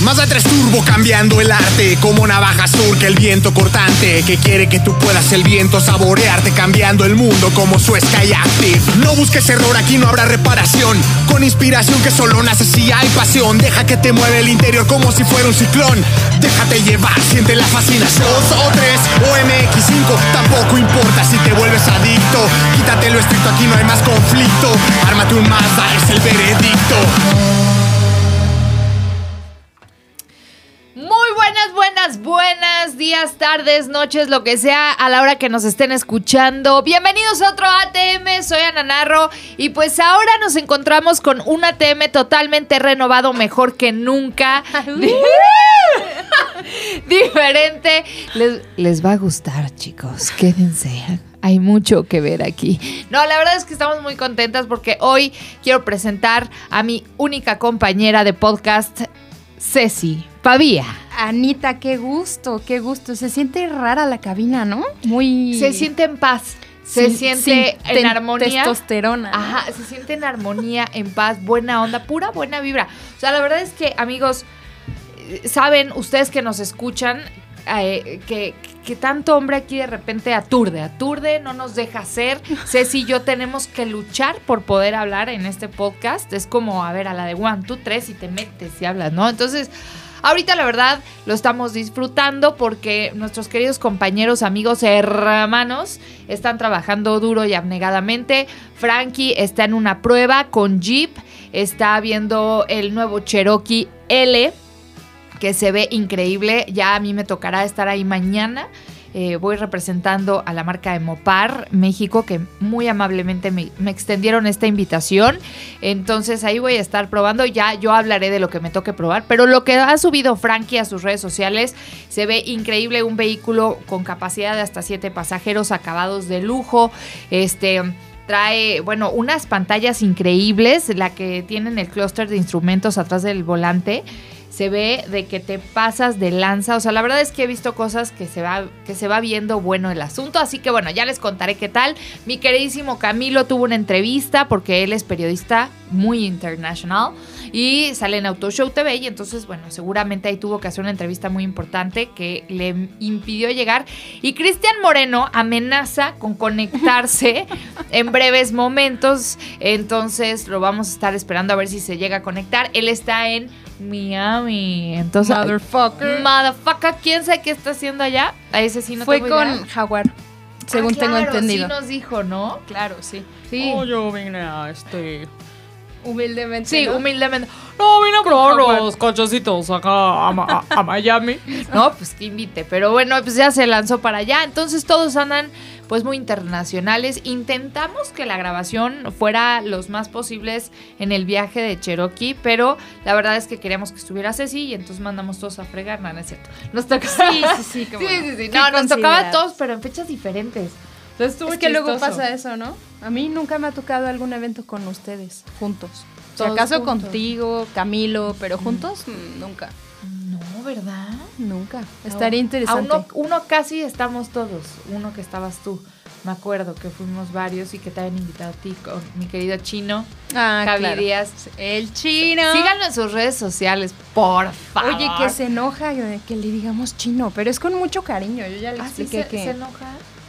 Mazda 3 Turbo cambiando el arte Como navaja surca el viento cortante Que quiere que tú puedas el viento saborearte Cambiando el mundo como su Sky Active No busques error, aquí no habrá reparación. Con inspiración que solo nace si hay pasión. Deja que te mueve el interior como si fuera un ciclón. Déjate llevar, siente la fascinación. 2 o 3 o MX5 Tampoco importa si te vuelves adicto. Quítate lo estricto, aquí no hay más conflicto. Ármate un Mazda, es el veredicto buenas, buenas, buenas días, tardes, noches, lo que sea a la hora que nos estén escuchando. Bienvenidos a otro ATM, soy Ana Narro y pues ahora nos encontramos con un ATM totalmente renovado, mejor que nunca. Diferente. Les, les va a gustar, chicos, quédense. Hay mucho que ver aquí. No, la verdad es que estamos muy contentas porque hoy quiero presentar a mi única compañera de podcast, Ceci Pavía. Anita, qué gusto, qué gusto. Se siente rara la cabina, ¿no? Muy. Se siente en paz. Se sin- siente sin en ten- armonía. Testosterona. ¿no? Ajá, se siente en armonía, en paz, buena onda, pura buena vibra. O sea, la verdad es que, amigos, eh, saben ustedes que nos escuchan eh, que, que tanto hombre aquí de repente aturde, aturde, no nos deja ser. Ceci y yo tenemos que luchar por poder hablar en este podcast. Es como, a ver, a la de one, two, tres y te metes y hablas, ¿no? Entonces, ahorita la verdad lo estamos disfrutando porque nuestros queridos compañeros, amigos, hermanos están trabajando duro y abnegadamente. Frankie está en una prueba con Jeep, está viendo el nuevo Cherokee L que se ve increíble. Ya a mí me tocará estar ahí mañana. Eh, voy representando a la marca de Mopar México, que muy amablemente me, me extendieron esta invitación. Entonces ahí voy a estar probando. Ya yo hablaré de lo que me toque probar. Pero lo que ha subido Frankie a sus redes sociales se ve increíble. Un vehículo con capacidad de hasta 7 pasajeros, acabados de lujo. Este trae, bueno, unas pantallas increíbles, la que tienen el clúster de instrumentos atrás del volante. Se ve de que te pasas de lanza. O sea, la verdad es que he visto cosas que se va, que se va viendo bueno el asunto. Así que bueno, ya les contaré qué tal. Mi queridísimo Camilo tuvo una entrevista porque él es periodista muy internacional y sale en Autoshow TV y entonces, bueno, seguramente ahí tuvo que hacer una entrevista muy importante que le impidió llegar. Y Cristian Moreno amenaza con conectarse en breves momentos, entonces lo vamos a estar esperando a ver si se llega a conectar. Él está en Miami, entonces... Motherfucker. Motherfucker, ¿quién sabe qué está haciendo allá? A ese sí no Fue tengo con idea. Jaguar, según Ah, tengo claro, entendido. Sí nos dijo, ¿no? Claro, sí. Sí. Oh, yo vine a este. Humildemente. Sí, ¿no? humildemente. No, vine a probar los cochecitos acá a, Ma- a- a Miami. No, pues que invite. Pero bueno, pues ya se lanzó para allá. Entonces todos andan pues muy internacionales. Intentamos que la grabación fuera los más posibles en el viaje de Cherokee, pero la verdad es que queríamos que estuviera Ceci y entonces mandamos todos a fregar. No, no es cierto. Nos tocó. Sí, sí, sí. Sí, bueno. sí, sí. Qué No, nos tocaba a todos, pero en fechas diferentes. Entonces estuvo Es que luego pasa eso, ¿no? A mí nunca me ha tocado algún evento con ustedes, juntos. Si acaso juntos. contigo, Camilo, pero juntos, mm, nunca. No, ¿verdad? Nunca. Estaría A interesante. uno, uno casi estamos todos. Uno que estabas tú. Me acuerdo que fuimos varios y que te habían invitado a ti con mi querido chino. Ah, Javi claro. Díaz. El chino. Síganlo en sus redes sociales, por favor. Oye, que se enoja que le digamos chino, pero es con mucho cariño. Yo ya le ¿Ah, sí expliqué se, que. se enoja?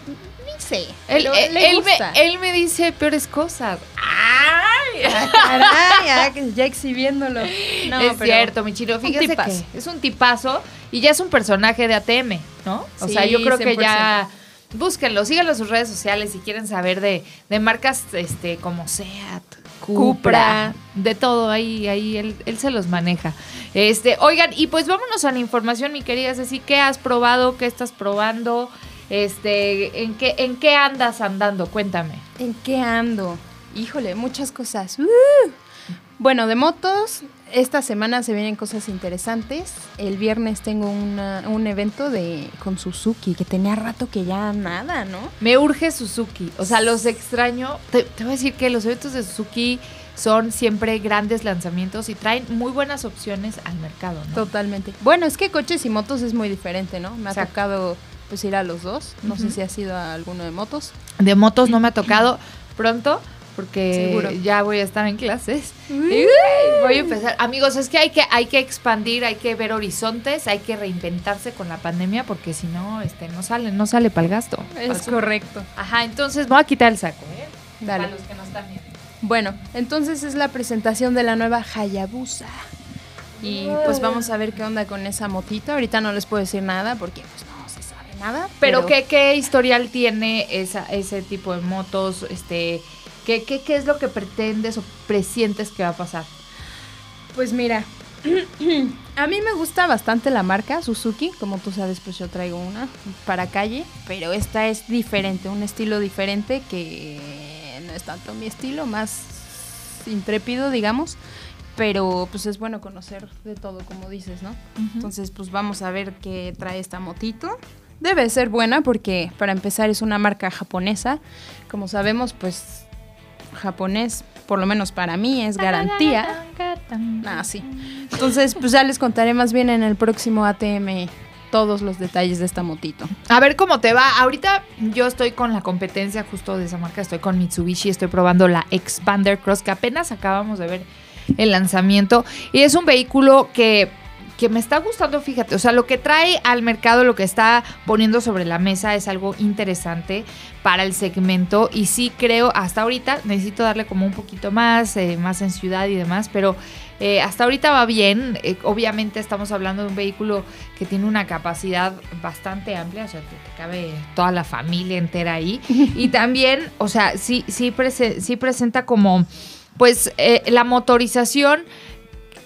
Ni sé. Él, él me, él me dice peores cosas. ¡Ay! Ah, caray, ya, que- ya exhibiéndolo. No, es pero- cierto, mi chino. Fíjese que es un tipazo y ya es un personaje de ATM, ¿no? O sea, yo creo que 100%. ya búsquenlo, síganlo en sus redes sociales si quieren saber de, de marcas este como Seat, Cupra, de todo ahí, ahí él, él se los maneja. Este, oigan, y pues vámonos a la información, mi querida Ceci, ¿qué has probado? ¿Qué estás probando? Este, ¿en qué, en qué andas andando? Cuéntame. ¿En qué ando? Híjole, muchas cosas. ¡Uh! Bueno, de motos, esta semana se vienen cosas interesantes. El viernes tengo una- un evento de con Suzuki, que tenía rato que ya nada, ¿no? Me urge Suzuki. O sea, los extraño. Te, te voy a decir que los eventos de Suzuki son siempre grandes lanzamientos y traen muy buenas opciones al mercado, ¿no? Totalmente. Bueno, es que coches y motos es muy diferente, ¿no? Me ha Exacto. tocado pues ir a los dos. No sé si has ido a alguno de motos. De motos no me ha tocado pronto porque Seguro. ya voy a estar en clases. Uy, voy a empezar. Amigos, es que hay que hay que expandir, hay que ver horizontes, hay que reinventarse con la pandemia porque si no este no sale, no sale para el gasto. Es correcto. Ajá, entonces voy a quitar el saco, ¿eh? Dale. Para los que no están viendo. Bueno, entonces es la presentación de la nueva Hayabusa. Y pues vamos a ver qué onda con esa motita. Ahorita no les puedo decir nada porque pues nada. Pero, ¿qué, qué historial tiene esa, ese tipo de motos? Este, ¿qué, qué, ¿Qué es lo que pretendes o presientes que va a pasar? Pues mira, a mí me gusta bastante la marca Suzuki, como tú sabes, pues yo traigo una para calle, pero esta es diferente, un estilo diferente que no es tanto mi estilo, más intrépido, digamos, pero pues es bueno conocer de todo, como dices, ¿no? Entonces, pues vamos a ver qué trae esta motito. Debe ser buena porque para empezar es una marca japonesa, como sabemos, pues japonés, por lo menos para mí, es garantía. Ah, sí. Entonces, pues ya les contaré más bien en el próximo ATM todos los detalles de esta motito. A ver cómo te va. Ahorita yo estoy con la competencia justo de esa marca. Estoy con Mitsubishi. Estoy probando la Expander Cross que apenas acabamos de ver el lanzamiento. Y es un vehículo que, que me está gustando, fíjate. O sea, lo que trae al mercado, lo que está poniendo sobre la mesa es algo interesante para el segmento. Y sí creo, hasta ahorita necesito darle como un poquito más, eh, más en ciudad y demás. Pero eh, hasta ahorita va bien. Eh, obviamente estamos hablando de un vehículo que tiene una capacidad bastante amplia, o sea, te, te cabe toda la familia entera ahí. y también, o sea, sí, sí, prese- sí presenta como, pues, eh, la motorización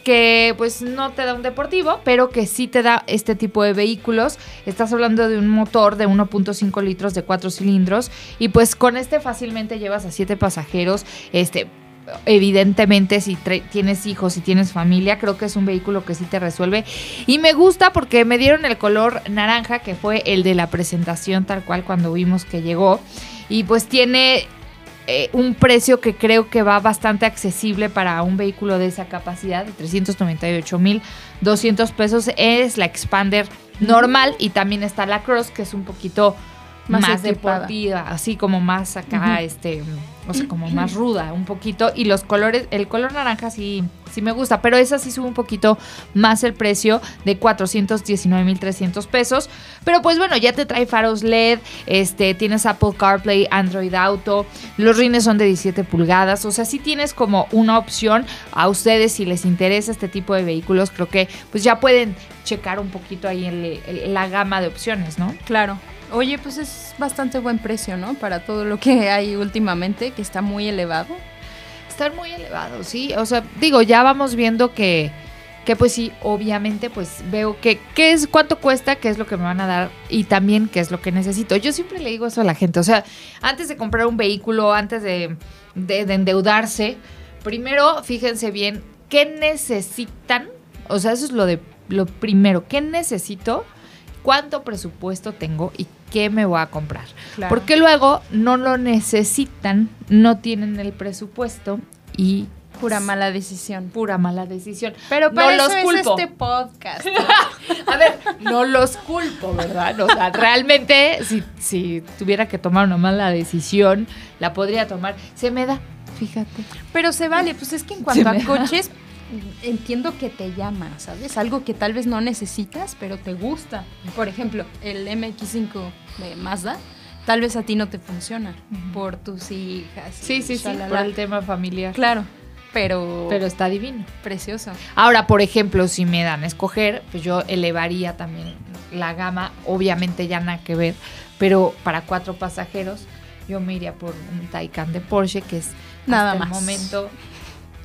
que pues no te da un deportivo, pero que sí te da este tipo de vehículos. Estás hablando de un motor de 1.5 litros de 4 cilindros y pues con este fácilmente llevas a 7 pasajeros. Este, evidentemente si tienes hijos, si tienes familia, creo que es un vehículo que sí te resuelve. Y me gusta porque me dieron el color naranja, que fue el de la presentación tal cual cuando vimos que llegó. Y pues tiene eh, un precio que creo que va bastante accesible para un vehículo de esa capacidad, de 398,200 pesos. Es la Expander normal y también está la Cross, que es un poquito Más deportiva, así como más acá, este, o sea, como más ruda, un poquito. Y los colores, el color naranja sí, sí me gusta, pero esa sí sube un poquito más el precio de 419,300 pesos. Pero pues bueno, ya te trae faros LED, este, tienes Apple CarPlay, Android Auto, los rines son de 17 pulgadas, o sea, sí tienes como una opción a ustedes si les interesa este tipo de vehículos, creo que pues ya pueden checar un poquito ahí el- el- la gama de opciones, ¿no? Claro. Oye, pues es bastante buen precio, ¿no? Para todo lo que hay últimamente, que está muy elevado. Están muy elevados, sí. O sea, digo, ya vamos viendo que, que pues sí, obviamente, pues veo que qué es, cuánto cuesta, qué es lo que me van a dar y también qué es lo que necesito. Yo siempre le digo eso a la gente. O sea, antes de comprar un vehículo, antes de, de- de endeudarse, primero fíjense bien qué necesitan. O sea, eso es lo de lo primero. ¿Qué necesito? ¿Cuánto presupuesto tengo y qué me voy a comprar? Claro. Porque luego no lo necesitan, no tienen el presupuesto y Pura mala decisión. pura mala decisión. Pero No para los eso culpo. es este podcast. A ver, no los culpo, ¿verdad? O sea, realmente, si, si tuviera que tomar una mala decisión, la podría tomar. Se me da, fíjate. Pero se vale, pues es que en cuanto Se a coches, entiendo que te llama, ¿sabes? Algo que tal vez no necesitas, pero te gusta. Por ejemplo, el MX5 de Mazda, tal vez a ti no te funciona por tus hijas. Sí, sí, sí, por el tema familiar. Claro, pero, Pero está divino. precioso. Ahora, por ejemplo, si me dan a escoger, pues yo elevaría también la gama, obviamente ya nada que ver, pero para cuatro pasajeros yo me iría por un Taycan de Porsche, que es Nada hasta más. el momento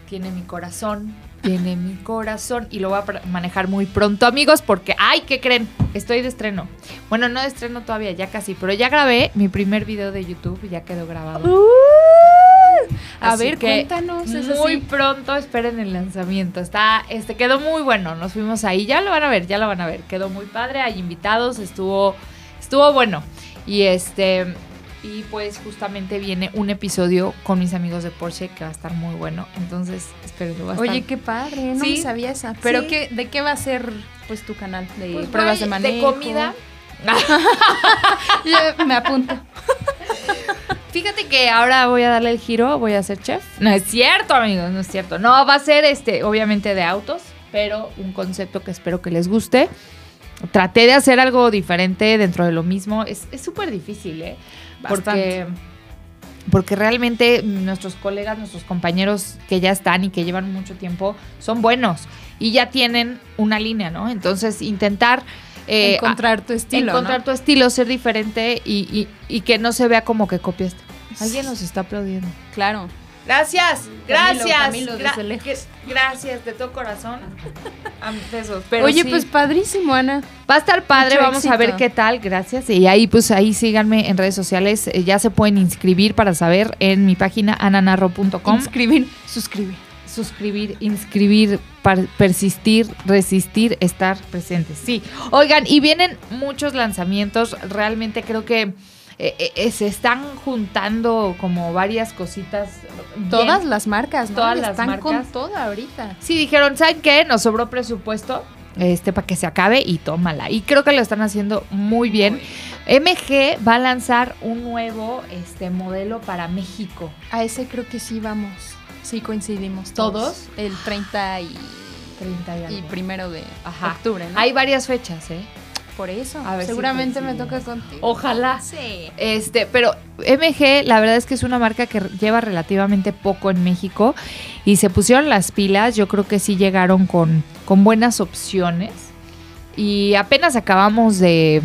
tiene mi corazón, tiene mi corazón y lo voy a manejar muy pronto, amigos, porque ay, ¿qué creen? Estoy de estreno. Bueno, no de estreno todavía, ya casi, pero ya grabé mi primer video de YouTube, ya quedó grabado. A Así ver, que cuéntanos. Muy así. pronto esperen el lanzamiento. Está, este, quedó muy bueno. Nos fuimos ahí. Ya lo van a ver, ya lo van a ver. Quedó muy padre. Hay invitados. Estuvo, estuvo bueno. Y este, y pues justamente viene un episodio con mis amigos de Porsche que va a estar muy bueno. Entonces, espero que va a estar. Oye, qué padre, no Sí. me sabía esa. Pero Sí. ¿qué, ¿de qué va a ser pues tu canal? ¿De Pues pruebas de manejo? De comida. Yo me apunto. Fíjate que ahora voy a darle el giro, voy a ser chef. No es cierto, amigos, no es cierto. No, va a ser este, obviamente de autos, pero un concepto que espero que les guste. Traté de hacer algo diferente dentro de lo mismo. Es súper difícil, ¿eh? Porque, porque realmente nuestros colegas, nuestros compañeros que ya están y que llevan mucho tiempo son buenos y ya tienen una línea, ¿no? Entonces, intentar... eh, Encontrar tu estilo, encontrar ¿no? tu estilo, ser diferente y, y- y que no se vea como que copiaste. Alguien nos está aplaudiendo. Claro. Gracias, gracias. Camilo, gra- desde lejos. que- gracias, de todo corazón. Besos. Pero Oye, sí, pues padrísimo, Ana. va a estar padre, mucho vamos a ver qué tal, gracias. Y ahí, pues ahí síganme en redes sociales, eh, ya se pueden inscribir para saber en mi página ananarro.com. Inscribir, suscribir. suscribir, inscribir, persistir, resistir, estar presentes. Sí. Oigan, y vienen muchos lanzamientos. Realmente creo que eh, eh, se están juntando como varias cositas. bien. Todas las marcas, ¿no? Todas Y las Están marcas. con toda ahorita. Sí, dijeron, ¿saben qué? Nos sobró presupuesto. Este, para que se acabe y tómala. Y creo que lo están haciendo muy bien. MG va a lanzar un nuevo este, modelo para México. A ese creo que sí vamos. Sí coincidimos ¿Todos? El 30 y, 30 y primero de Ajá. octubre, ¿no? Hay varias fechas, ¿eh? Por eso. A ver si Seguramente me toca contigo. Ojalá. Sí. Este, pero MG, la verdad es que es una marca que lleva relativamente poco en México y se pusieron las pilas. Yo creo que sí llegaron con, con buenas opciones. Y apenas acabamos de,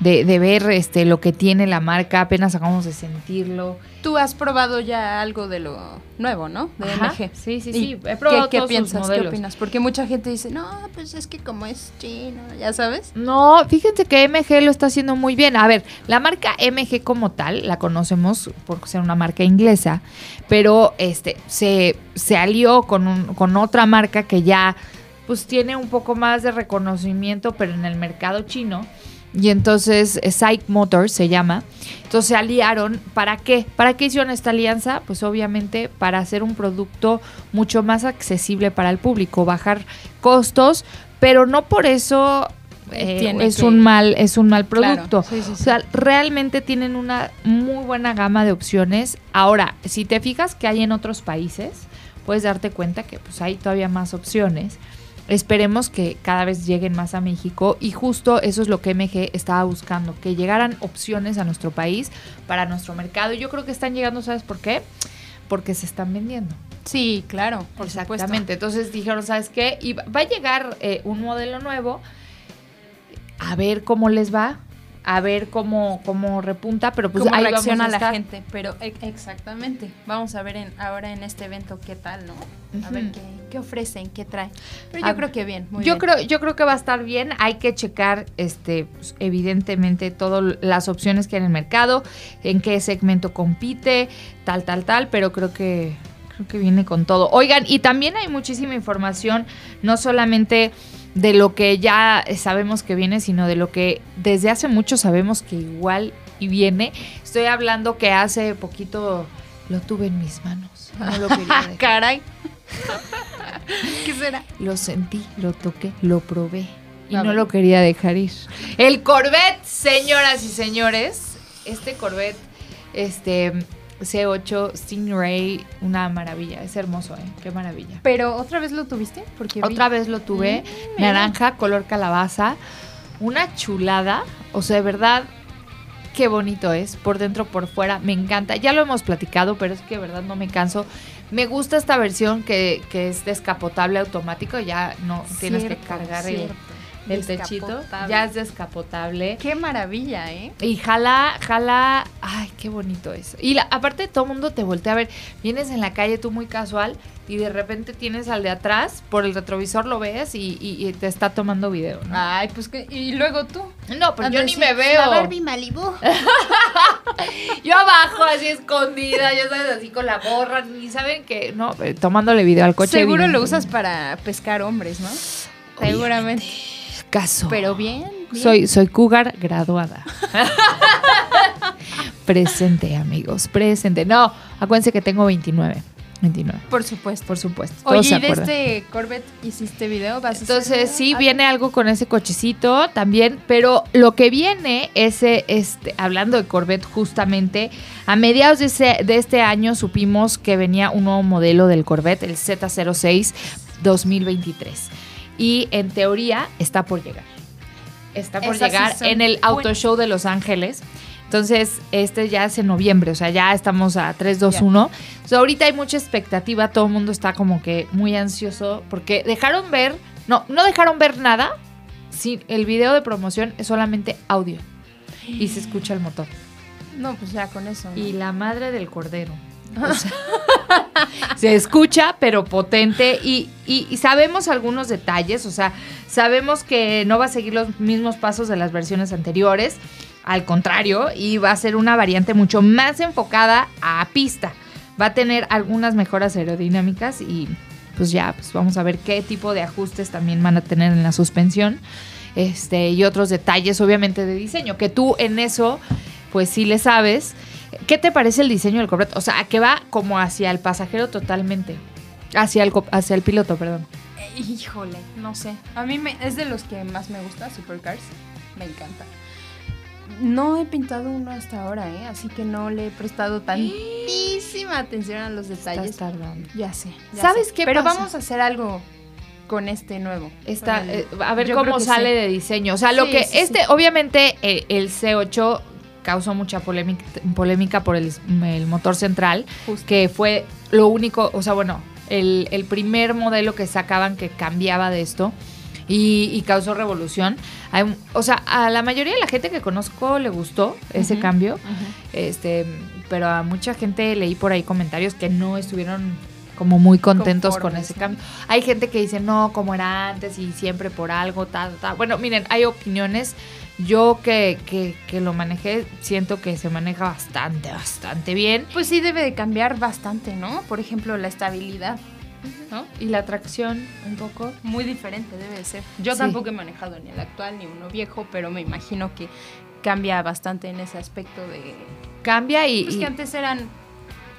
de, de ver este, lo que tiene la marca, apenas acabamos de sentirlo. Tú has probado ya algo de lo nuevo, ¿no? De Ajá. MG. Sí, sí, ¿Y sí. He probado ¿Qué, qué todos sus piensas? ¿Qué opinas? Porque mucha gente dice, no, pues es que como es chino, ya sabes. No, fíjense que MG lo está haciendo muy bien. A ver, la marca MG como tal, la conocemos por ser una marca inglesa, pero este se, se alió con, un- con otra marca que ya pues tiene un poco más de reconocimiento, pero en el mercado chino. Y entonces eh, Psych Motors se llama. Entonces se aliaron. ¿Para qué? ¿Para qué hicieron esta alianza? Pues obviamente para hacer un producto mucho más accesible para el público, bajar costos, pero no por eso eh, es que- un mal es un mal Claro, producto. sí, sí, sí. O sea, realmente tienen una muy buena gama de opciones. Ahora, si te fijas que hay en otros países, puedes darte cuenta que pues hay todavía más opciones. Esperemos que cada vez lleguen más a México y justo eso es lo que MG estaba buscando, que llegaran opciones a nuestro país para nuestro mercado. Y yo creo que están llegando, ¿sabes por qué? Porque se están vendiendo. Sí, claro, por supuesto. Exactamente. Entonces dijeron, ¿sabes qué? Y va va a llegar eh, un modelo nuevo, a ver cómo les va, a ver cómo, cómo repunta, pero pues cómo ahí reacciona a la estar. gente. Pero e- exactamente. Vamos a ver en, ahora en este evento qué tal, ¿no? A ver qué, qué ofrecen, qué traen. Pero A- yo creo que bien, muy yo bien. creo, yo creo que va a estar bien. Hay que checar, este, pues, evidentemente, todas las opciones que hay en el mercado, en qué segmento compite, tal, tal, tal, pero creo que creo que viene con todo. Oigan, y también hay muchísima información, no solamente de lo que ya sabemos que viene, sino de lo que desde hace mucho sabemos que igual y viene. Estoy hablando que hace poquito lo tuve en mis manos. No lo quería dejar. Caray. ¿Qué será? Lo sentí, lo toqué, lo probé y A no lo quería dejar ir. El Corvette, señoras y señores. Este Corvette, este C8 Stingray, una maravilla. Es hermoso, ¿eh? Qué maravilla. Pero otra vez lo tuviste porque vi- Otra vez lo tuve, Mm, naranja, color calabaza. Una chulada. O sea, de verdad, qué bonito es. Por dentro, por fuera. Me encanta. Ya lo hemos platicado, pero es que de verdad no me canso. Me gusta esta versión que, que es descapotable automático. Ya no tienes que cargar el. El techito. Ya es descapotable. Qué maravilla, ¿eh? Y jala, jala, ay, qué bonito es. Y la, aparte todo el mundo te voltea a ver, vienes en la calle tú muy casual y de repente tienes al de atrás, por el retrovisor lo ves y, y- y te está tomando video, ¿no? Ay, pues que y luego tú. No, pero yo Andas ni me veo. La Barbie Malibu. Yo abajo así escondida, ya sabes, así con la gorra, ni saben que, no, eh, tomándole video al coche. Seguro lo usas para pescar hombres, ¿no? Seguramente. Caso. Pero bien. bien. Soy, soy cougar graduada. presente, amigos, presente. No, acuérdense que tengo 29. 29. Por supuesto. Por supuesto. todos Oye, ¿y de este Corvette hiciste video? ¿Vas Entonces sí viene algo con ese cochecito también, pero lo que viene ese este hablando de Corvette justamente a mediados de, ese- de este año supimos que venía un nuevo modelo del Corvette, el Z06 2023 y en teoría está por llegar. Está por Esas llegar en el Auto buenas. Show de Los Ángeles. Entonces, este ya es en noviembre, o sea, ya estamos a 3, 2, 1. O sea, ahorita hay mucha expectativa, todo el mundo está como que muy ansioso porque dejaron ver, no, no dejaron ver nada, sí, el video de promoción es solamente audio y se escucha el motor. No, pues ya con eso. ¿no? Y la madre del cordero. Se escucha, pero potente. Y, y- y sabemos algunos detalles. O sea, sabemos que no va a seguir los mismos pasos de las versiones anteriores. Al contrario, y va a ser una variante mucho más enfocada a pista. Va a tener algunas mejoras aerodinámicas y pues ya, pues vamos a ver qué tipo de ajustes también van a tener en la suspensión. Este, y otros detalles, obviamente, de diseño. Que tú en eso, pues sí le sabes. ¿Qué te parece el diseño del Corvette? O sea, que va como hacia el pasajero totalmente. Hacia el, hacia el piloto, perdón. Eh, Híjole, no sé. A mí me, es de los que más me gusta, Supercars. Me encanta. No he pintado uno hasta ahora, ¿eh? Así que no le he prestado tantísima atención a los detalles. Estás tardando. Ya sé. ya ¿Sabes sé. qué Pero pasa? vamos a hacer algo con este nuevo. Está, eh, a ver yo cómo sale sí. de diseño. O sea, lo Sí, que sí, este, obviamente, eh, el C8 causó mucha polémica, polémica por el, el motor central, Justo. que fue lo único, o sea, bueno, el, el primer modelo que sacaban que cambiaba de esto. Y, y causó revolución. Hay o sea, a la mayoría de la gente que conozco le gustó ese cambio. Este, pero a mucha gente leí por ahí comentarios que no estuvieron como muy contentos con ese ¿no? cambio. Hay gente que dice, no, como era antes y siempre por algo, tal, tal. Bueno, miren, hay opiniones. Yo que, que, que lo manejé, siento que se maneja bastante, bastante bien. Pues sí debe de cambiar bastante, ¿no? Por ejemplo, la estabilidad. ¿No? Y la tracción, un poco. Muy diferente debe de ser. Yo Sí. tampoco he manejado ni el actual ni uno viejo, pero me imagino que cambia bastante en ese aspecto de... Cambia y, Pues y- que antes eran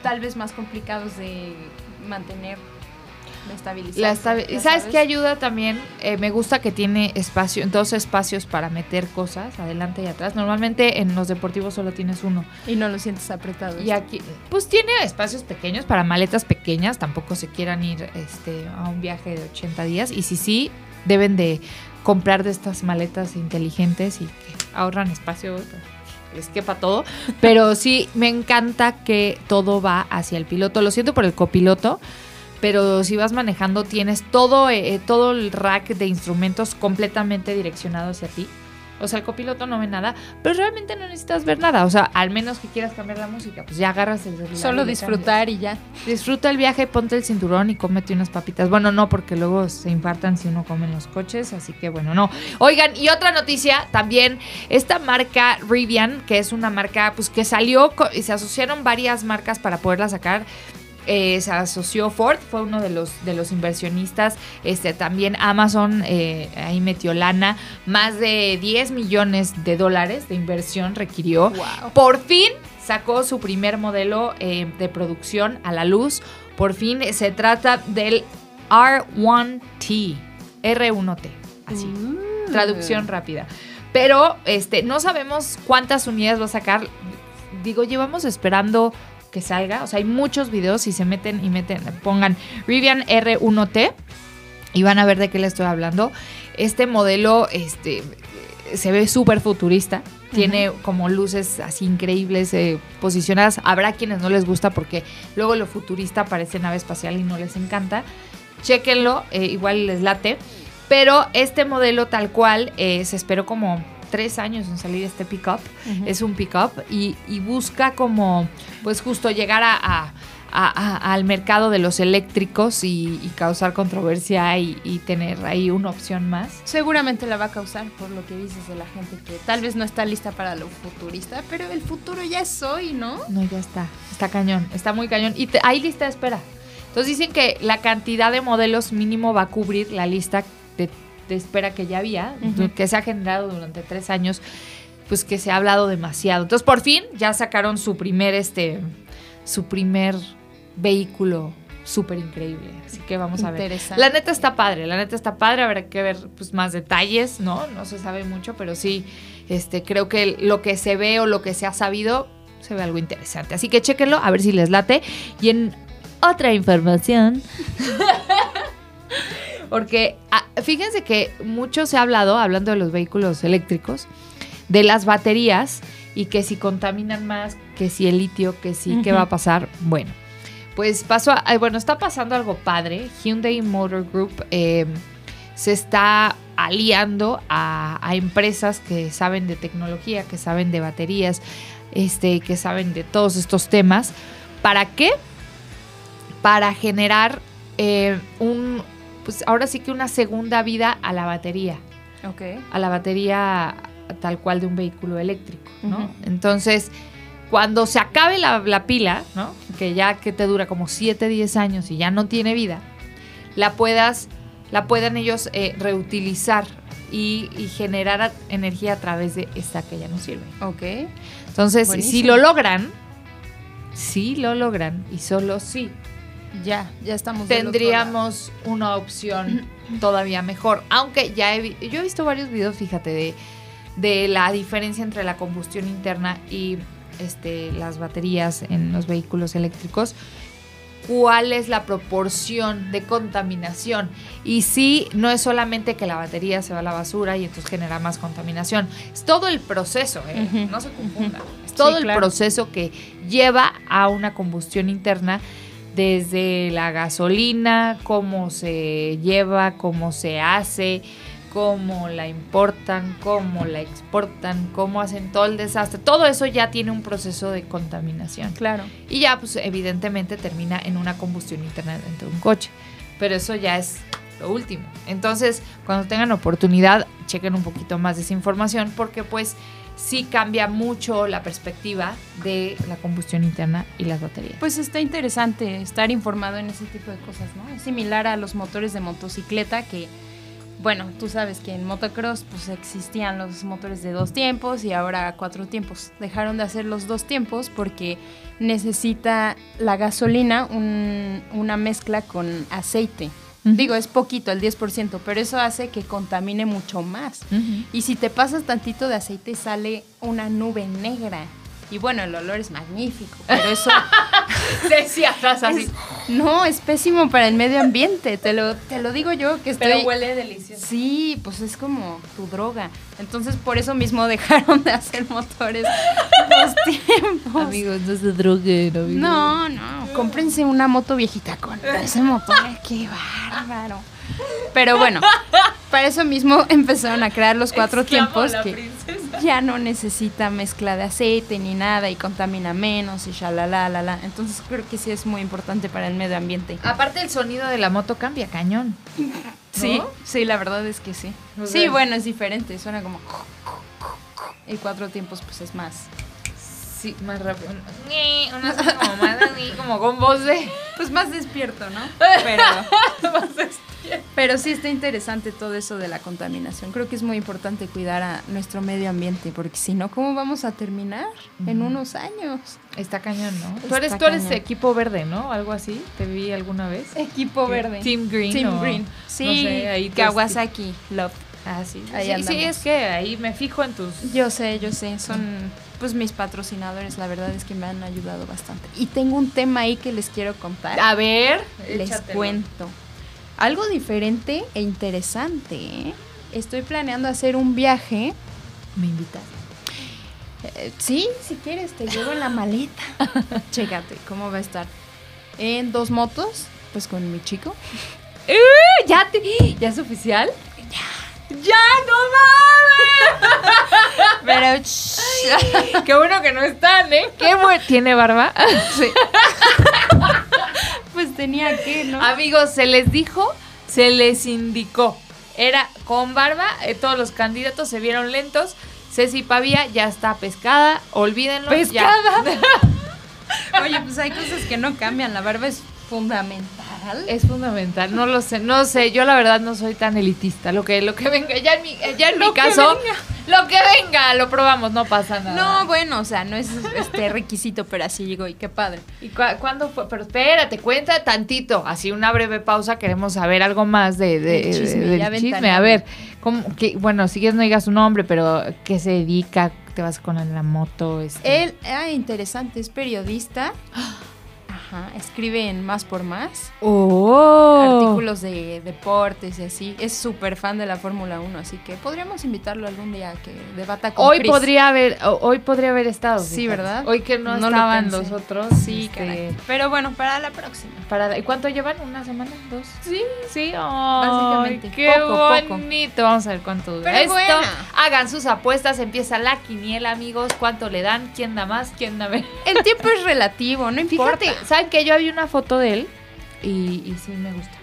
tal vez más complicados de mantener, de estabilizar. La estabi- ¿Y ¿Sabes qué ayuda también? Eh, me gusta que tiene espacio, dos espacios para meter cosas, adelante y atrás. Normalmente en los deportivos solo tienes uno. Y no lo sientes apretado. Y aquí, pues tiene espacios pequeños para maletas pequeñas. Tampoco se quieran ir este, a un viaje de 80 días. Y si sí, deben de comprar de estas maletas inteligentes y que ahorran espacio. Les quepa todo. Pero sí, me encanta que todo va hacia el piloto. Lo siento por el copiloto. Pero si vas manejando, tienes todo, eh, todo el rack de instrumentos completamente direccionado hacia ti. O sea, el copiloto no ve nada, pero realmente no necesitas ver nada. O sea, al menos que quieras cambiar la música, pues ya agarras el celular. Solo disfrutar y ya. Disfruta el viaje, ponte el cinturón y cómete unas papitas. Bueno, no, porque luego se infartan si uno come en los coches, así que bueno, no. Oigan, y otra noticia también, esta marca Rivian, que es una marca pues que salió y se asociaron varias marcas para poderla sacar. Eh, se asoció Ford, fue uno de los, de los inversionistas. Este, también Amazon eh, ahí metió lana. Más de 10 millones de dólares de inversión requirió. Wow. Por fin sacó su primer modelo eh, de producción a la luz. Por fin se trata del R1T. R1T. Así. Mm. Traducción rápida. Pero este, no sabemos cuántas unidades va a sacar. Digo, llevamos esperando que salga. O sea, hay muchos videos y se meten y meten, pongan Rivian R1T y van a ver de qué le estoy hablando. Este modelo este, se ve súper futurista. Tiene como luces así increíbles eh, posicionadas. Habrá quienes no les gusta porque luego lo futurista parece nave espacial y no les encanta. Chéquenlo, eh, igual les late. Pero este modelo tal cual eh, se esperó como tres años en salir este pickup. Es un pickup y, y busca como, pues justo llegar a, a- a- a- al mercado de los eléctricos y, y causar controversia y, y tener ahí una opción más. Seguramente la va a causar por lo que dices de la gente que tal vez no está lista para lo futurista, pero el futuro ya es hoy, ¿no? No, ya está. Está cañón. Está muy cañón. Y te- hay lista de espera. Entonces dicen que la cantidad de modelos mínimo va a cubrir la lista de, de espera que ya había, que se ha generado durante tres años, pues que se ha hablado demasiado. Entonces por fin ya sacaron su primer, este, su primer vehículo súper increíble. Así que vamos a ver. La neta está padre, la neta está padre, habrá que ver pues, más detalles, ¿no? No se sabe mucho, pero sí, este, creo que lo que se ve o lo que se ha sabido se ve algo interesante. Así que chéquenlo, a ver si les late. Y en otra información, porque ah, fíjense que mucho se ha hablado, hablando de los vehículos eléctricos, de las baterías y que si contaminan más, que si el litio, que si, ¿qué va a pasar? Bueno, pues pasó, a- bueno, está pasando algo padre. Hyundai Motor Group eh, se está aliando a, a empresas que saben de tecnología, que saben de baterías, este, que saben de todos estos temas. ¿Para qué? Para generar eh, un, pues ahora sí que una segunda vida a la batería Ok. a la batería tal cual de un vehículo eléctrico, ¿no? Entonces, cuando se acabe la, la pila, ¿no? Que ya que te dura como 7, 10 años y ya no tiene vida, la puedas, la puedan ellos eh, reutilizar y, y generar a- energía a través de esta que ya no sirve. Ok. Entonces, si lo logran, si lo logran, y solo si, Ya, ya estamos tendríamos una opción todavía mejor. Aunque ya he, yo he visto varios videos, fíjate, de, de la diferencia entre la combustión interna y este, las baterías en los vehículos eléctricos. ¿Cuál es la proporción de contaminación? Y sí, no es solamente que la batería se va a la basura y entonces genera más contaminación. Es todo el proceso, ¿eh? No se confundan. Es todo el claro. proceso que lleva a una combustión interna desde la gasolina, cómo se lleva, cómo se hace, cómo la importan, cómo la exportan, cómo hacen todo el desastre. Todo eso ya tiene un proceso de contaminación. Claro. Y ya, pues evidentemente termina en una combustión interna dentro de un coche. Pero eso ya es lo último. Entonces, cuando tengan oportunidad, chequen un poquito más de esa información porque pues sí cambia mucho la perspectiva de la combustión interna y las baterías. Pues está interesante estar informado en ese tipo de cosas, ¿no? Es similar a los motores de motocicleta que, bueno, tú sabes que en motocross pues existían los motores de dos tiempos y ahora cuatro tiempos. Dejaron de hacer los dos tiempos porque necesita la gasolina un- una mezcla con aceite. Digo, es poquito, el 10%, pero eso hace que contamine mucho más. Y si te pasas tantito de aceite sale una nube negra. Y bueno, el olor es magnífico, pero eso Decía atrás así. es- no es pésimo para el medio ambiente. Te lo, te lo digo yo que estoy. Pero huele delicioso. Sí, pues es como tu droga. Entonces por eso mismo dejaron de hacer motores dos tiempos. Amigos, no se droguen, amigos. No, no, cómprense una moto viejita con ese motor, qué bárbaro. Pero bueno, para eso mismo empezaron a crear los cuatro tiempos la que princesa. ya no necesita mezcla de aceite ni nada y contamina menos y shalala, la, la. Entonces creo que sí es muy importante para el medio ambiente. Aparte el sonido de la moto cambia, cañón. Sí, sí, la verdad es que sí. O Sí, bueno, es diferente, suena como... Y cuatro tiempos pues es más... Sí, más rápido. Una como más así, como con voz de... Pues más despierto, ¿no? Pero, pero sí está interesante todo eso de la contaminación. Creo que es muy importante cuidar a nuestro medio ambiente, porque si no, ¿cómo vamos a terminar en unos años? Está cañón, ¿no? Tú Está eres, tú eres equipo verde, ¿no? Algo así. Te vi alguna vez. Equipo verde. Team Green. Team o- Green. no Sí, sé, ahí tú Kawasaki, love. Ah, sí. Ahí sí, sí, es que ahí me fijo en tus... Yo sé, yo sé, son pues mis patrocinadores, la verdad es que me han ayudado bastante. Y tengo un tema ahí que les quiero contar. A ver, les échatelo. cuento. Algo diferente e interesante. ¿eh? Estoy planeando hacer un viaje. Me invitas. Eh, sí, si quieres, te llevo en la maleta. Chécate cómo va a estar. En dos motos, pues con mi chico. ¿Ya, te- ¿Ya es oficial? ¡Ya, no mames! Pero, shh, Qué bueno que no están, ¿eh? Qué bueno. ¿Tiene barba? sí. pues tenía que, ¿no? Amigos, se les dijo, se les indicó. Era con barba, eh, todos los candidatos se vieron lentos. Ceci Pavía ya está pescada, olvídenlo. ya. Oye, pues hay cosas que no cambian. La barba es fundamental. Fundamental. Es fundamental, no lo sé, no sé, yo la verdad no soy tan elitista, lo que lo que venga, ya en mi, ya en mi Lo que caso, venga. lo que venga, lo probamos, no pasa nada. No, bueno, o sea, no es este requisito, pero así llegó y qué padre. ¿Y cuándo fue? Pero espérate, cuenta tantito, así una breve pausa, queremos saber algo más de, de- El chisme, del chisme. A ver, ¿cómo, qué- bueno, si quieres no digas su nombre, pero ¿qué se dedica? ¿Te vas con la moto? Este? Él, ah, interesante, es periodista. Ajá, escribe en Más por Más. ¡Oh! Artículos de deportes y así. Es súper fan de la Fórmula 1, así que podríamos invitarlo algún día a que debata con Hoy Chris. podría haber, hoy podría haber estado. Sí, fíjate. ¿verdad? Hoy que no, estaban los otros. Sí, este, caray. Pero bueno, para la próxima. Para, ¿Y cuánto llevan? ¿Una semana? ¿Dos? Sí. Sí, Básicamente. Qué Poco, poco. bonito. Vamos a ver cuánto dura Pero esto. buena. Hagan sus apuestas, empieza la quiniela, amigos. ¿Cuánto le dan? ¿Quién da más? ¿Quién da menos? El tiempo es relativo, no importa. Fíjate, ¿saben que yo había una foto de él? Y, y sí me gusta.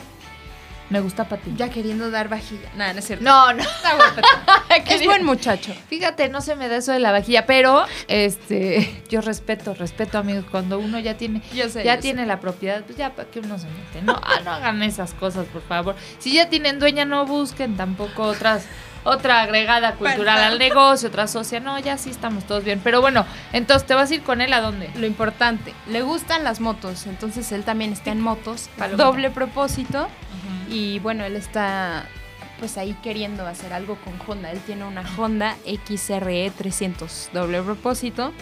Me gusta Pati. Ya queriendo dar vajilla. Nada, no es cierto. No, no. es buen muchacho. Fíjate, no se me da eso de la vajilla, pero este, yo respeto, respeto, amigos. Cuando uno ya tiene, Yo sé, ya yo tiene la propiedad, pues ya para qué uno se mete. No, no hagan esas cosas, por favor. Si ya tienen dueña, no busquen tampoco otras, otra agregada cultural al negocio, otra socia. No, ya sí estamos todos bien. Pero bueno, entonces, ¿te vas a ir con él a dónde? Lo importante, le gustan las motos, entonces él también está en motos, Palomita. doble propósito y bueno, él está pues ahí queriendo hacer algo con Honda. Él tiene una Honda XRE 300 doble propósito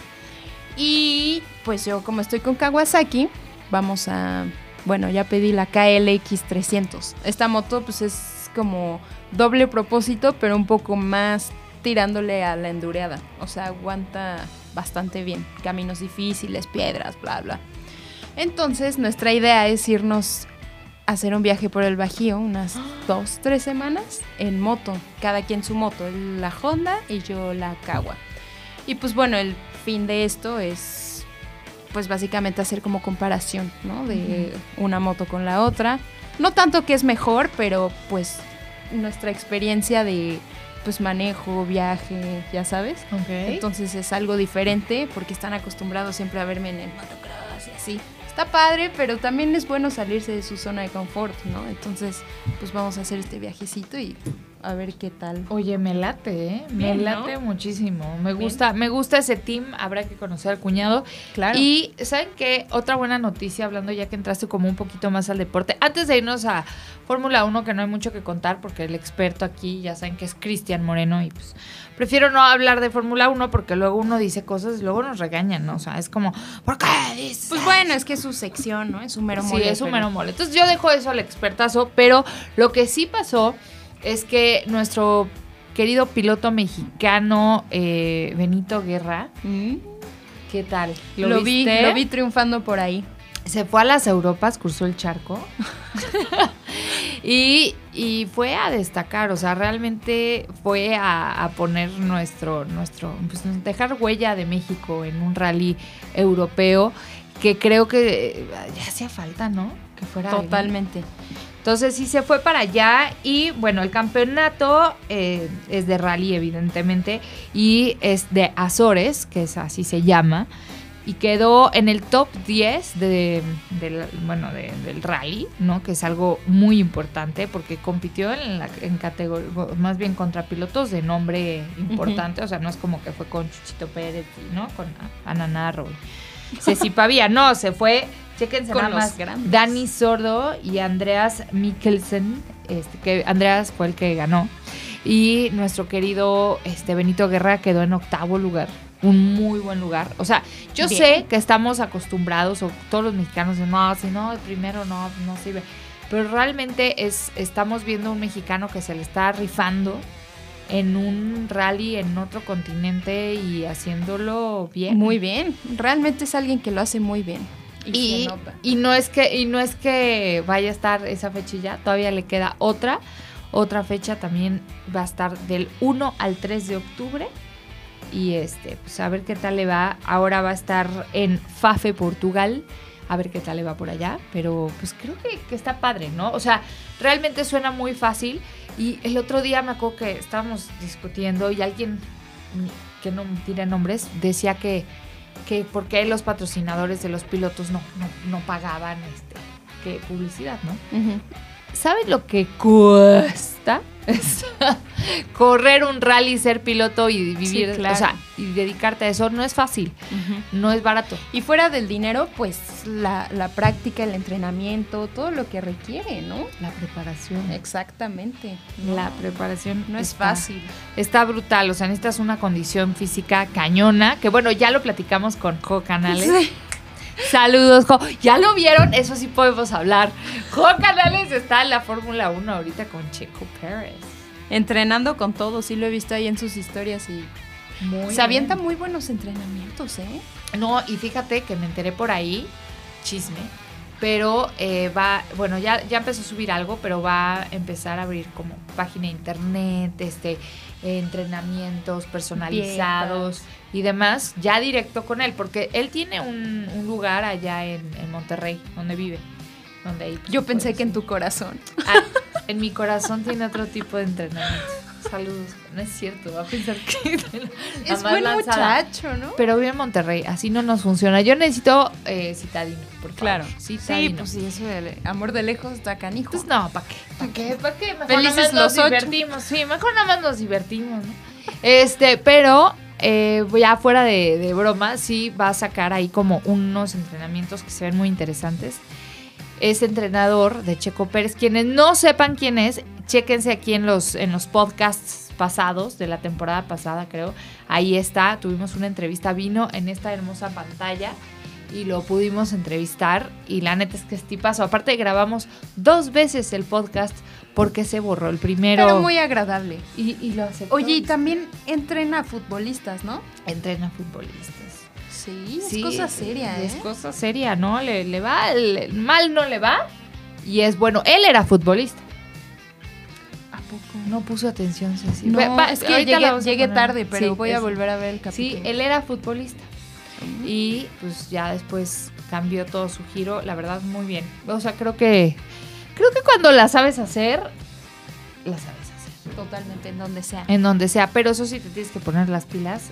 y pues yo como estoy con Kawasaki, vamos a, bueno, ya pedí la KLX 300. Esta moto pues es como doble propósito, pero un poco más tirándole a la endureada. O sea, aguanta bastante bien. Caminos difíciles, piedras, bla, bla. Entonces, nuestra idea es irnos a hacer un viaje por el Bajío, unas dos, tres semanas, en moto. Cada quien su moto. La Honda y yo la Kawa. Y pues bueno, el fin de esto es, pues básicamente hacer como comparación, ¿no? De una moto con la otra. No tanto que es mejor, pero pues nuestra experiencia de pues manejo, viaje, ya sabes. Entonces es algo diferente porque están acostumbrados siempre a verme en el motocross y así. Está padre, pero también es bueno salirse de su zona de confort, ¿no? Entonces, pues vamos a hacer este viajecito y a ver qué tal. Oye, me late, ¿eh? Me Bien, ¿no? late muchísimo. Me gusta, me gusta ese team. Habrá que conocer al cuñado. Claro. Y ¿saben qué? Otra buena noticia, hablando ya que entraste como un poquito más al deporte. Antes de irnos a Fórmula 1, que no hay mucho que contar, porque el experto aquí ya saben que es Cristian Moreno y pues prefiero no hablar de Fórmula 1 porque luego uno dice cosas y luego nos regañan, ¿no? O sea, es como, ¿por qué dices? Pues bueno, es que es su sección, ¿no? Es un mero Sí, mole, es un pero- mero mole. Entonces yo dejo eso al expertazo, pero lo que sí pasó es que nuestro querido piloto mexicano eh, Benito Guerra, Mm. ¿qué tal? Lo, vi, lo vi triunfando por ahí. Se fue a las Europas, cruzó el charco y, y fue a destacar, o sea, realmente fue a, a poner nuestro, nuestro, pues dejar huella de México en un rally europeo que creo que eh, ya hacía falta, ¿no? Que fuera. Totalmente. Entonces sí se fue para allá y bueno, el campeonato eh, es de rally evidentemente y es de Azores, que es así se llama, y quedó en el top 10 de, del, bueno, de- del rally, ¿no? Que es algo muy importante porque compitió en, la, en categoría, más bien contra pilotos de nombre importante, o sea, no es como que fue con Chuchito Pérez, ¿no? Con Ana Narro, Ceci Pavía, no, se fue, chéquense Con nada más, grandes. Dani Sordo y Andreas Mikkelsen, este, que Andreas fue el que ganó. Y nuestro querido este, Benito Guerra quedó en octavo lugar. Un muy buen lugar. O sea, yo Bien. sé que estamos acostumbrados, o todos los mexicanos, no, si no, el primero no, no sirve. Pero realmente es, estamos viendo un mexicano que se le está rifando en un rally en otro continente y haciéndolo bien. Muy bien. Realmente es alguien que lo hace muy bien. Y, Y, y no es que y no es que vaya a estar esa fechilla, todavía le queda otra. Otra fecha también va a estar del 1 al 3 de octubre. Y este, pues a ver qué tal le va. Ahora va a estar en Fafe, Portugal. A ver qué tal le va por allá. Pero pues creo que, que está padre, ¿no? O sea, realmente suena muy fácil. Y el otro día me acuerdo que estábamos discutiendo y alguien que no tire nombres decía que, que por qué los patrocinadores de los pilotos no, no, no pagaban este que publicidad, ¿no? Ujú. ¿Saben lo que cuesta? Correr un rally, ser piloto y vivir, claro. o sea, y dedicarte a eso no es fácil, no es barato. Y fuera del dinero, pues la, la práctica, el entrenamiento, todo lo que requiere, ¿no? La preparación. Exactamente. La preparación No es está- fácil. Está brutal, o sea, necesitas una condición física cañona, que bueno, ya lo platicamos con Jo Canales. Sí. Saludos, Jo. ¿Ya lo vieron? Eso sí podemos hablar. Jo Canales está en la Fórmula 1 ahorita con Checo Pérez. Entrenando con todo, sí lo he visto ahí en sus historias y Muy se avienta muy buenos entrenamientos, ¿eh? No, y fíjate que me enteré por ahí, chisme, pero eh, va, bueno, ya, ya empezó a subir algo, pero va a empezar a abrir como página de internet, este, eh, entrenamientos personalizados y demás, ya directo con él, porque él tiene un, un lugar allá en, en Monterrey, donde vive. Donde ahí, Yo pensé que en tu corazón. Ah, en mi corazón tiene otro tipo de entrenamiento. Saludos. No es cierto, va a pensar que la Es buen lanzada. muchacho, ¿no? Pero vive en Monterrey, así no nos funciona. Yo necesito eh, citadino, por favor. Claro. Citadino. Sí, pues sí, eso del amor de lejos está canijo. Pues no, ¿para qué? ¿Para qué? ¿Para qué? Mejor Felices nada más los nos ocho. divertimos. Sí, mejor nada más nos divertimos, ¿no? Este, pero eh, ya fuera de, de broma, sí va a sacar ahí como unos entrenamientos que se ven muy interesantes. Es entrenador de Checo Pérez. Quienes no sepan quién es, chéquense aquí en los, en los podcasts pasados, de la temporada pasada, creo. Ahí está, tuvimos una entrevista, vino en esta hermosa pantalla y lo pudimos entrevistar. Y la neta es que es tipazo. Aparte, grabamos dos veces el podcast porque se borró el primero. Pero muy agradable. y, y lo aceptó. Oye, y también entrena a futbolistas, ¿no? entrena futbolistas. Sí, es Sí, cosa seria, ¿eh? Es cosa seria, ¿no? Le, le va, le- mal no le va. Y es bueno. Él era futbolista. ¿A poco? No puso atención, Ceci. No, Va- es que llegué, llegué tarde, pero Sí, voy a volver a ver el Sí, capítulo. él era futbolista. Y pues ya después cambió todo su giro. La verdad, muy bien. O sea, creo que. Creo que cuando la sabes hacer, la sabes hacer. Totalmente, en donde sea. En donde sea. Pero eso sí te tienes que poner las pilas.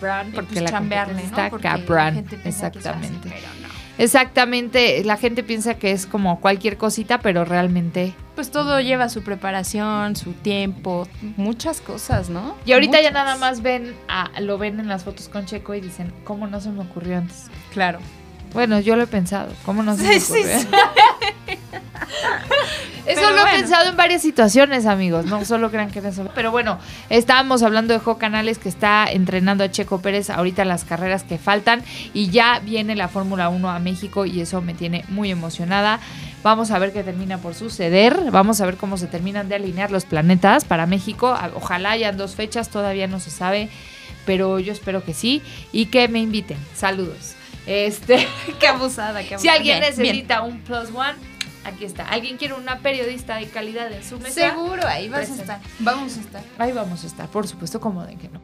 Cabrón. Y, Porque pues, la competencia ¿no? está la cabrón. Exactamente. pero no. Exactamente. La gente piensa que es como cualquier cosita, pero realmente. Pues todo lleva su preparación, su tiempo, muchas cosas, ¿no? Y ahorita ya nada más ven a, lo ven en las fotos con Checo y dicen, ¿cómo no se me ocurrió antes? Claro. Bueno, yo lo he pensado. ¿Cómo no se me Sí, sí, ocurrió? sí. Eso Pero lo he pensado en varias situaciones, amigos. No solo crean que era eso. Pero bueno, estábamos hablando de Jo Canales que está entrenando a Checo Pérez ahorita las carreras que faltan y ya viene la Fórmula 1 a México y eso me tiene muy emocionada. Vamos a ver qué termina por suceder. Vamos a ver cómo se terminan de alinear los planetas para México. Ojalá hayan dos fechas, todavía no se sabe, pero yo espero que sí y que me inviten. Saludos. Este, Qué abusada, qué abusada. si alguien Bien, bien. necesita un plus one, aquí está. ¿Alguien quiere una periodista de calidad en su mesa? Seguro, ahí Presente. a estar. Vamos a estar. Ahí vamos a estar, por supuesto, como de que no.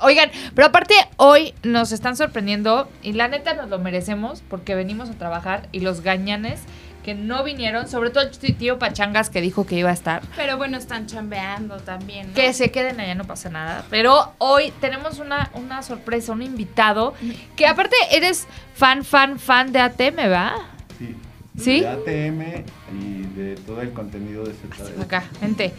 Oigan, pero aparte hoy nos están sorprendiendo y la neta nos lo merecemos porque venimos a trabajar y los gañanes que no vinieron, sobre todo el tío Pachangas que dijo que iba a estar, Pero bueno, están chambeando también, ¿no? que se queden allá, no pasa nada. Pero hoy tenemos una, una sorpresa, un invitado que aparte eres fan, fan, fan de ATM, ¿va? Sí. De ATM y de todo el contenido de ZDU. Acá, vente.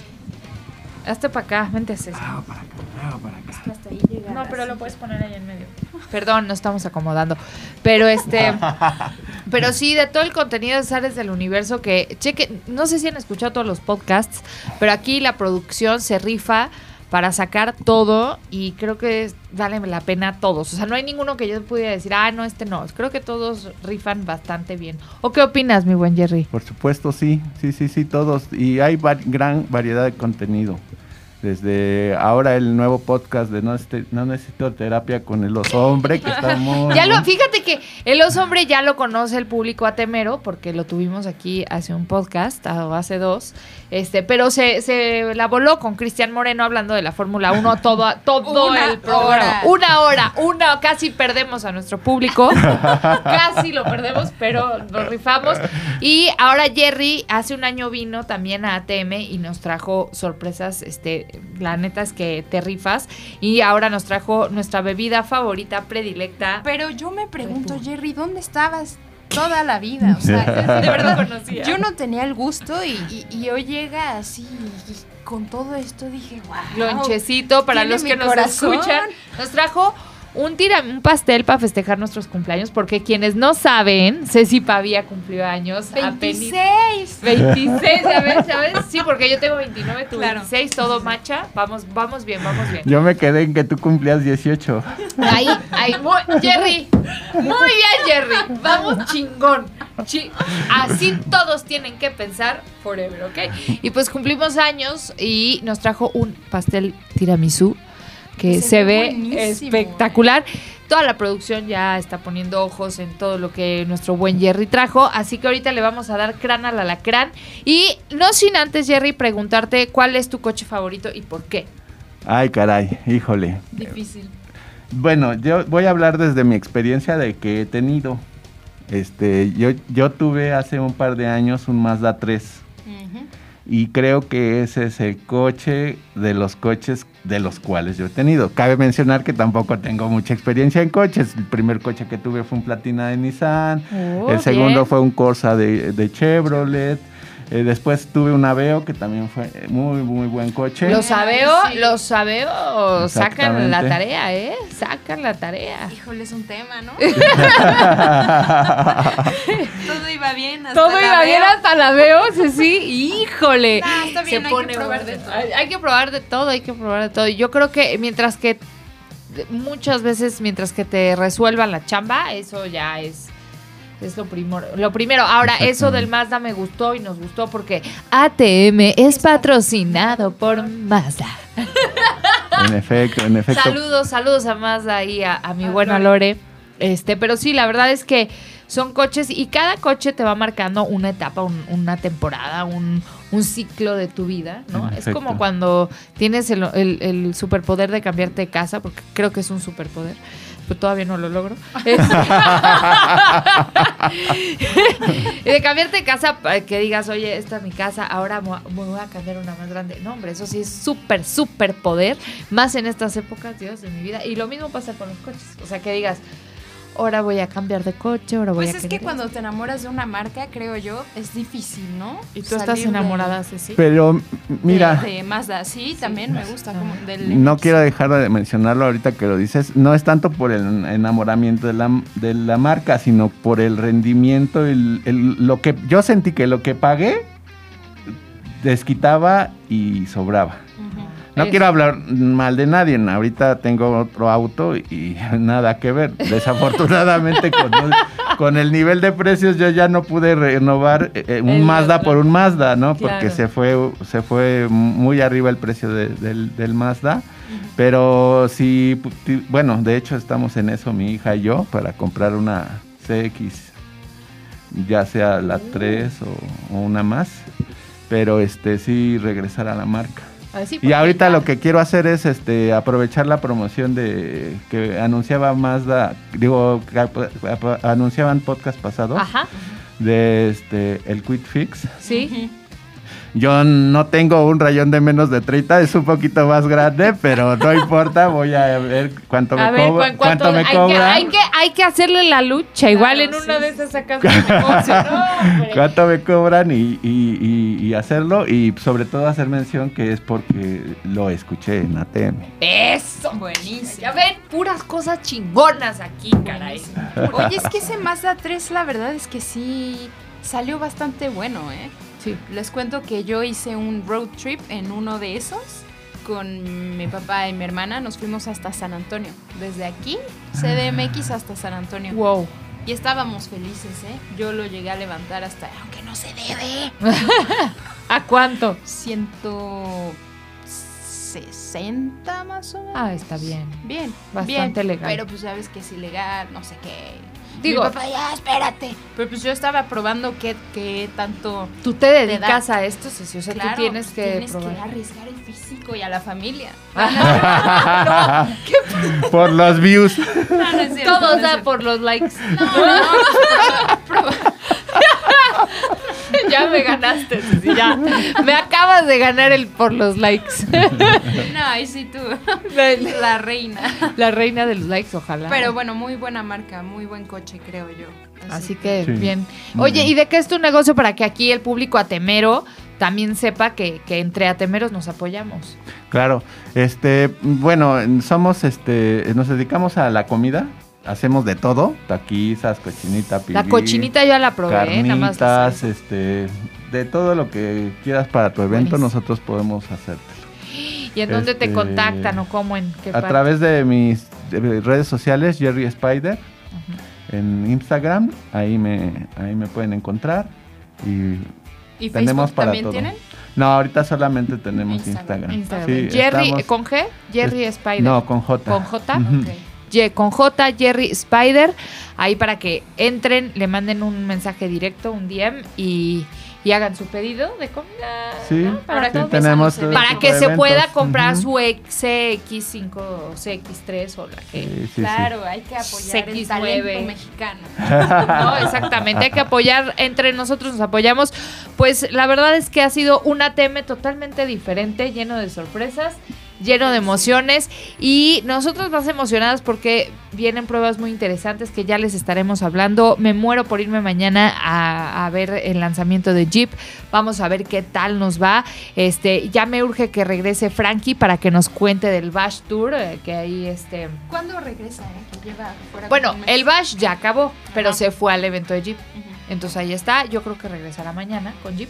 Hazte para acá, vente Ceci. Ah, para acá, ah, para acá. Hasta ahí llegar No, pero así. lo puedes poner ahí en medio. Perdón, no estamos acomodando. Pero este. pero sí, de todo el contenido de Sales del Universo que. Cheque, no sé si han escuchado todos los podcasts, pero aquí la producción se rifa para sacar todo y creo que vale la pena todos. O sea, no hay ninguno que yo pudiera decir, ah, no, este no. Creo que todos rifan bastante bien. ¿O qué opinas, mi buen Jerry? Por supuesto, sí, sí, sí, sí, todos. Y hay gran variedad de contenido. Desde ahora el nuevo podcast de No, Este- no Necesito Terapia con el oso hombre, que está muy... Ya lo, bueno. fíjate que el oso hombre ya lo conoce el público atemero, porque lo tuvimos aquí hace un podcast, o hace dos. Este, pero se, se la voló con Cristian Moreno hablando de la Fórmula 1 todo, todo Una el programa. hora. Una hora, una, casi perdemos a nuestro público. casi lo perdemos, pero lo rifamos. Y ahora Jerry hace un año vino también a ATM y nos trajo sorpresas. Este, la neta es que te rifas. Y ahora nos trajo nuestra bebida favorita, predilecta. Pero yo me pregunto. Jerry, ¿dónde estabas toda la vida. O sea, de verdad, conocía. yo no tenía el gusto y, y- y hoy llega así y con todo esto dije, wow. lonchecito para los que nos corazón. escuchan. Nos trajo un tira, un pastel para festejar nuestros cumpleaños, porque quienes no saben, Ceci Pavía cumplió años. apeni- 26. 26, ya ves, ya ves. Sí, porque yo tengo 29, tú Claro. 26, todo macha. Vamos, vamos bien, vamos bien. Yo me quedé en que tú cumplías 18. Ahí, ahí, muy, Jerry. Muy bien, Jerry. Vamos chingón. Chi- así todos tienen que pensar forever, ¿ok? Y pues cumplimos años y nos trajo un pastel tiramisú que Se se, ve buenísimo. espectacular. Toda la producción ya está poniendo ojos en todo lo que nuestro buen Jerry trajo, así que ahorita le vamos a dar crán al alacrán. Y no sin antes, Jerry, preguntarte cuál es tu coche favorito y por qué. Ay, caray, híjole. Difícil. Bueno, yo voy a hablar desde mi experiencia de que he tenido. Este, yo, yo tuve hace un par de años un Mazda 3 Ujú. Y creo que ese es el coche de los coches de los cuales yo he tenido. Cabe mencionar que tampoco tengo mucha experiencia en coches. El primer coche que tuve fue un Platina de Nissan, Oh, el segundo bien. fue un Corsa de, de Chevrolet. Eh, después tuve un Aveo que también fue muy, muy buen coche. Los Aveo, Sí. los Aveo sacan la tarea, ¿eh? Sacan la tarea. Híjole, es un tema, ¿no? Todo iba bien. Hasta Todo la iba bien hasta la veo, sí, sí, híjole. Ah, está bien, hay que probar de todo. Hay, hay que probar de todo, hay que probar de todo. Yo creo que mientras que muchas veces mientras que te resuelvan la chamba, eso ya es es lo primero. Lo primero, ahora eso del Mazda me gustó y nos gustó porque ATM es patrocinado por Mazda. En efecto, en efecto. Saludos, saludos a Mazda y a, a mi buena Lore. Este, pero sí, la verdad es que son coches y cada coche te va marcando una etapa, un- una temporada, un, un ciclo de tu vida, ¿no? En Es efecto. como cuando tienes el, el- el superpoder de cambiarte de casa, porque creo que es un superpoder, pero todavía no lo logro. Y de cambiarte de casa, que digas, oye, esta es mi casa, ahora me voy a cambiar una más grande. No, hombre, eso sí es súper, súper poder, más en estas épocas, Dios, de mi vida. Y lo mismo pasa con los coches. O sea, que digas, ahora voy a cambiar de coche, ahora voy Pues a es que cuando esto. te enamoras de una marca, creo yo, es difícil, ¿no? Y tú estás Salir de- enamorada, Ceci. Pero m- mira, De, de Mazda, sí, también me gusta. Como del no MX. quiero dejar de mencionarlo ahorita que lo dices. No es tanto por el enamoramiento de la, de la marca, sino por el rendimiento. El, el- lo que yo sentí que lo que pagué desquitaba y sobraba. No quiero hablar mal de nadie. Ahorita tengo otro auto y nada que ver. Desafortunadamente con, el- con el nivel de precios yo ya no pude renovar eh, eh, un El Mazda por un Mazda, ¿no? Claro. Porque se fue se fue muy arriba el precio de- del, del Mazda. Pero sí, bueno, de hecho estamos en eso mi hija y yo para comprar una CX, ya sea la 3 o, o una más. Pero este sí regresar a la marca. Así, Y ahorita lo que quiero hacer es este aprovechar la promoción de que anunciaba Mazda, digo, anunciaban podcast pasado Ajá, de este el Quick Fix. sí. Yo no tengo un rayón de menos de 30, es un poquito más grande, pero no importa, voy a ver cuánto A me, ver, cobra- ¿cu- cuánto, cuánto me hay, que, cobra. hay, que, hay que hacerle la lucha. Igual en Claro, una sí, de sí, esas sacas un negocio. No, cuánto me cobran y, y- y- y hacerlo y sobre todo hacer mención que es porque lo escuché en ATM. Eso. Buenísimo. Ya ven, puras cosas chingonas aquí, caray. Oye, es que ese Mazda 3, la verdad es que sí salió bastante bueno, ¿eh? Sí. Les cuento que yo hice un road trip en uno de esos con mi papá y mi hermana. Nos fuimos hasta San Antonio. Desde aquí, CDMX hasta San Antonio. Wow. Y estábamos felices, ¿eh? Yo lo llegué a levantar hasta, aunque no se debe, ¿A cuánto? 160 más o menos. Ah, está bien. Bien, Bastante bien, legal. Pero pues sabes que es ilegal, no sé qué. Digo- Mi papá, ya, espérate. Pero pues yo estaba probando qué, qué tanto... Tú te dedicas a esto, Ceci. O sea, Claro, tú tienes pues que tienes probar. que arriesgar el físico y a la familia. Por los views. No, no es cierto, no Todo da por los likes. No, no, no. Ya me ganaste, ya. Me acabas de ganar el por los likes. No, ahí sí tú. La reina. La reina de los likes, ojalá. Pero bueno, muy buena marca, muy buen coche, creo yo. Así que Sí. bien. Oye. ¿y de qué es tu negocio para que aquí el público atemero también sepa que, que entre atemeros nos apoyamos? Claro, este, bueno, somos, este, nos dedicamos a la comida, hacemos de todo, taquizas, cochinita, pibil, La cochinita yo ya la probé, nada más. carnitas, este, de todo lo que quieras para tu evento, Buenísimo. nosotros podemos hacértelo. ¿Y en dónde te este, contactan o cómo? ¿En qué A parte? través de mis redes sociales, Jerry Spider, en Instagram, ahí me, ahí me pueden encontrar y ¿Y tenemos Facebook para también todo. tienen? No, ahorita solamente tenemos Instagram. Instagram. Instagram. Sí, Jerry estamos- con G, Jerry Spider. No, con J. ¿Con J? Ujú. Con J, Jerry Spider, ahí para que entren, le manden un mensaje directo, un DM y, y hagan su pedido de comida. Sí, ¿no? Para, sí, tenemos para que se pueda comprar Ujú. su CX5 o CX3 o la que... Sí, sí, sí. Claro, hay que apoyar el CX9. talento mexicano. No, exactamente, hay que apoyar, entre nosotros nos apoyamos. Pues la verdad es que ha sido un ATM totalmente diferente, lleno de sorpresas, lleno de emociones y nosotros más emocionadas porque vienen pruebas muy interesantes que ya les estaremos hablando. Me muero por irme mañana a, a ver el lanzamiento de Jeep. Vamos a ver qué tal nos va. Este, ya me urge que regrese Frankie para que nos cuente del Bash Tour, eh, que ahí este ¿Cuándo regresa? eh? Que lleva fuera bueno, el Bash ya acabó, pero Ajá. se fue al evento de Jeep. Entonces ahí está. Yo creo que regresará mañana con Jeep.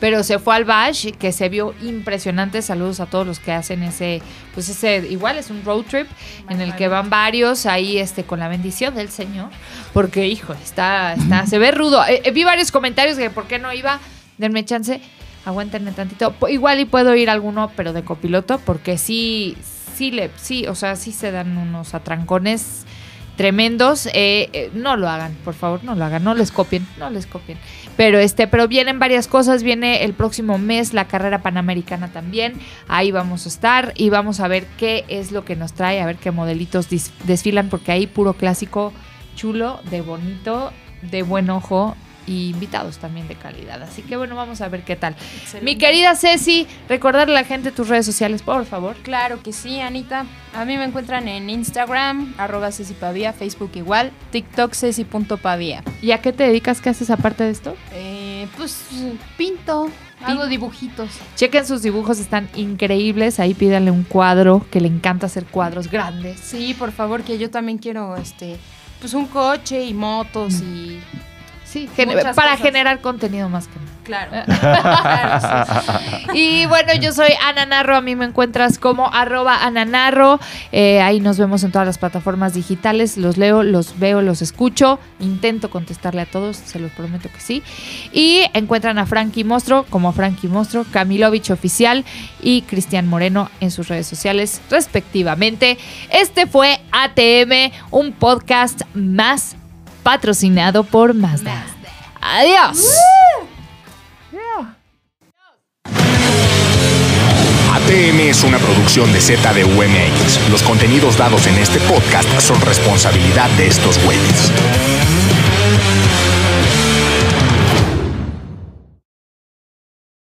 Pero se fue al Bash, que se vio impresionante. Saludos a todos los que hacen ese, pues ese, igual es un road trip en el que van varios ahí, este, con la bendición del Señor. Porque, hijo, está, está, se ve rudo. Eh, eh, vi varios comentarios que por qué no iba. Denme chance, aguántenme tantito. Igual y puedo ir alguno, pero de copiloto, porque sí, sí le, sí, o sea, sí se dan unos atrancones tremendos. Eh, eh, no lo hagan, por favor, no lo hagan, no les copien, no les copien. Pero este, pero vienen varias cosas, viene el próximo mes la carrera panamericana también. Ahí vamos a estar y vamos a ver qué es lo que nos trae, a ver qué modelitos desfilan, porque ahí puro clásico chulo, de bonito, de buen ojo y invitados también de calidad. Así que bueno, vamos a ver qué tal. Excelente. Mi querida Ceci, recordarle a la gente tus redes sociales, por favor. Claro que sí, Anita. A mí me encuentran en Instagram, arroba Ceci Pavía, Facebook igual, TikTok Ceci.pavía. ¿Y a qué te dedicas? ¿Qué haces aparte de esto? Eh, pues pinto, hago dibujitos. Chequen sus dibujos, están increíbles. Ahí pídanle un cuadro, que le encanta hacer cuadros grandes. Sí, por favor, que yo también quiero este pues un coche y motos y Sí, para cosas. generar contenido más que nada. claro. Claro, sí, sí. Y bueno, yo soy Ana Narro, a mí me encuentras como arroba Ana Narro. Eh, ahí nos vemos en todas las plataformas digitales, los leo, los veo, los escucho, intento contestarle a todos, se los prometo que sí. Y encuentran a Frankie Mostro como Frankie Mostro, Camilovich Oficial y Cristian Moreno en sus redes sociales respectivamente. Este fue ATM, un podcast más patrocinado por Mazda. Adiós. ATM es una producción de ZDUMX. Los contenidos dados en este podcast son responsabilidad de estos güeyes.